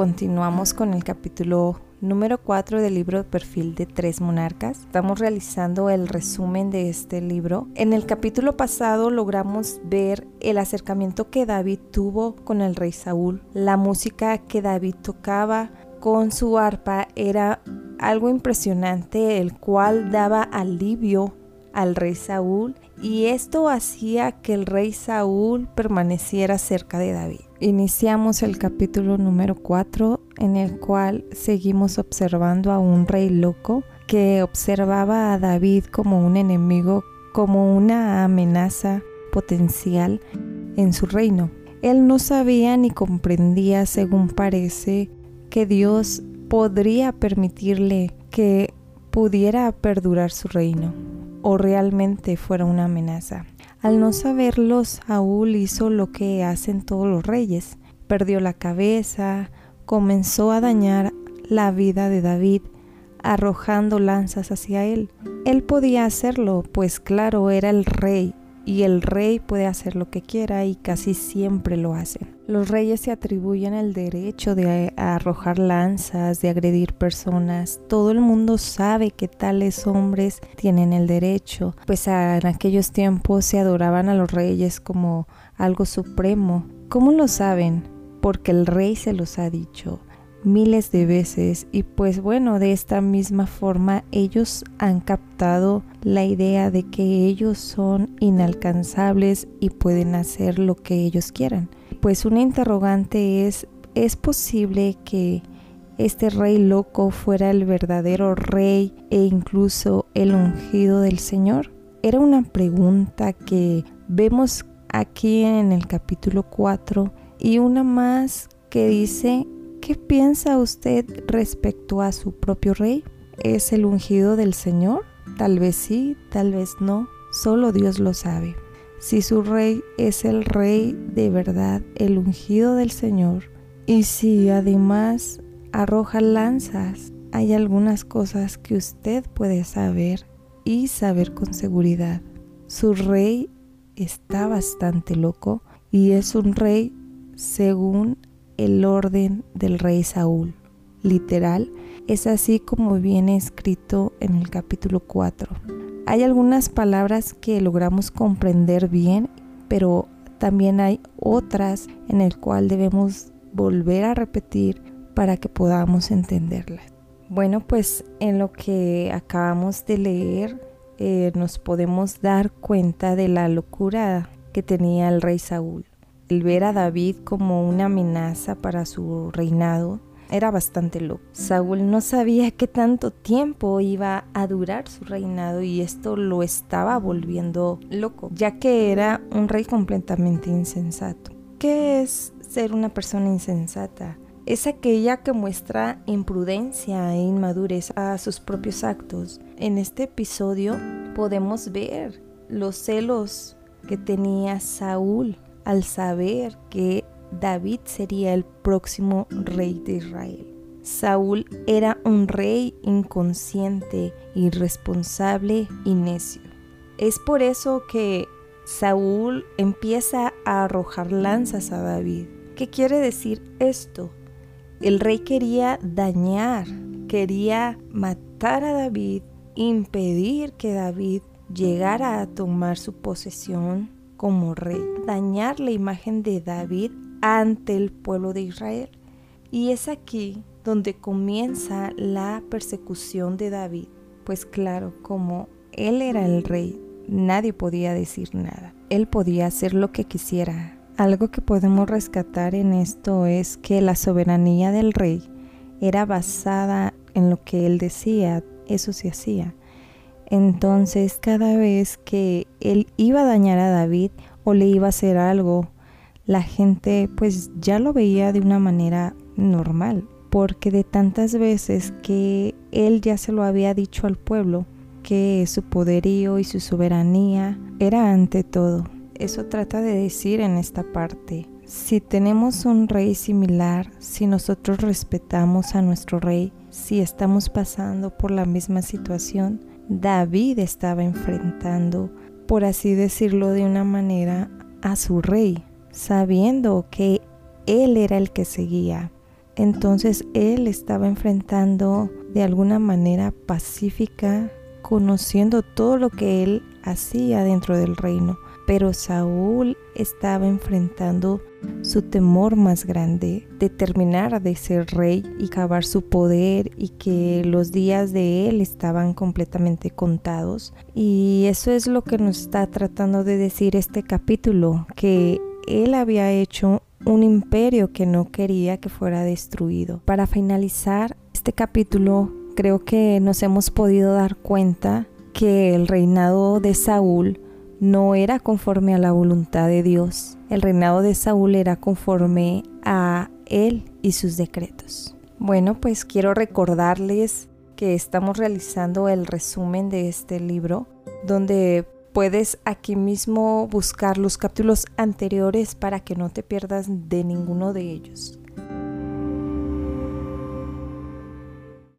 continuamos con el capítulo número 4 del libro Perfil de Tres Monarcas. Estamos realizando el resumen de este libro. En el capítulo pasado logramos ver el acercamiento que David tuvo con el rey Saúl. La música que David tocaba con su arpa era algo impresionante, el cual daba alivio al rey Saúl y esto hacía que el rey Saúl permaneciera cerca de David. Iniciamos el capítulo número 4 en el cual seguimos observando a un rey loco que observaba a David como un enemigo, como una amenaza potencial en su reino. Él no sabía ni comprendía, según parece, que Dios podría permitirle que pudiera perdurar su reino o realmente fuera una amenaza. Al no saberlo, Saúl hizo lo que hacen todos los reyes. Perdió la cabeza, comenzó a dañar la vida de David, arrojando lanzas hacia él. Él podía hacerlo, pues claro, era el rey y el rey puede hacer lo que quiera y casi siempre lo hace. Los reyes se atribuyen el derecho de arrojar lanzas, de agredir personas. Todo el mundo sabe que tales hombres tienen el derecho, pues en aquellos tiempos se adoraban a los reyes como algo supremo. ¿Cómo lo saben? Porque el rey se los ha dicho miles de veces y pues bueno, de esta misma forma ellos han captado la idea de que ellos son inalcanzables y pueden hacer lo que ellos quieran. Pues una interrogante es, ¿es posible que este rey loco fuera el verdadero rey e incluso el ungido del Señor? Era una pregunta que vemos aquí en el capítulo 4 y una más que dice ¿Qué piensa usted respecto a su propio rey? ¿Es el ungido del Señor? Tal vez sí, tal vez no, solo Dios lo sabe. Si su rey es el rey de verdad, el ungido del Señor, y si además arroja lanzas, hay algunas cosas que usted puede saber y saber con seguridad. Su rey está bastante loco y es un rey según el orden del rey Saúl. Literal, es así como viene escrito en el capítulo 4. Hay algunas palabras que logramos comprender bien, pero también hay otras en el cual debemos volver a repetir para que podamos entenderlas. Bueno, pues en lo que acabamos de leer eh, nos podemos dar cuenta de la locura que tenía el rey Saúl el ver a David como una amenaza para su reinado era bastante loco. Saúl no sabía qué tanto tiempo iba a durar su reinado y esto lo estaba volviendo loco, ya que era un rey completamente insensato. ¿Qué es ser una persona insensata? Es aquella que muestra imprudencia e inmadurez a sus propios actos. En este episodio podemos ver los celos que tenía Saúl al saber que David sería el próximo rey de Israel. Saúl era un rey inconsciente, irresponsable y necio. Es por eso que Saúl empieza a arrojar lanzas a David. ¿Qué quiere decir esto? El rey quería dañar, quería matar a David, impedir que David llegara a tomar su posesión como rey, dañar la imagen de David ante el pueblo de Israel. Y es aquí donde comienza la persecución de David, pues claro, como él era el rey, nadie podía decir nada. Él podía hacer lo que quisiera. Algo que podemos rescatar en esto es que la soberanía del rey era basada en lo que él decía, eso se hacía. Entonces cada vez que él iba a dañar a David o le iba a hacer algo, la gente pues ya lo veía de una manera normal, porque de tantas veces que él ya se lo había dicho al pueblo, que su poderío y su soberanía era ante todo. Eso trata de decir en esta parte. Si tenemos un rey similar, si nosotros respetamos a nuestro rey, si estamos pasando por la misma situación, David estaba enfrentando, por así decirlo de una manera, a su rey, sabiendo que él era el que seguía. Entonces él estaba enfrentando de alguna manera pacífica, conociendo todo lo que él hacía dentro del reino. Pero Saúl estaba enfrentando su temor más grande de terminar de ser rey y acabar su poder y que los días de él estaban completamente contados. Y eso es lo que nos está tratando de decir este capítulo, que él había hecho un imperio que no quería que fuera destruido. Para finalizar este capítulo, creo que nos hemos podido dar cuenta que el reinado de Saúl no era conforme a la voluntad de Dios. El reinado de Saúl era conforme a él y sus decretos. Bueno, pues quiero recordarles que estamos realizando el resumen de este libro, donde puedes aquí mismo buscar los capítulos anteriores para que no te pierdas de ninguno de ellos.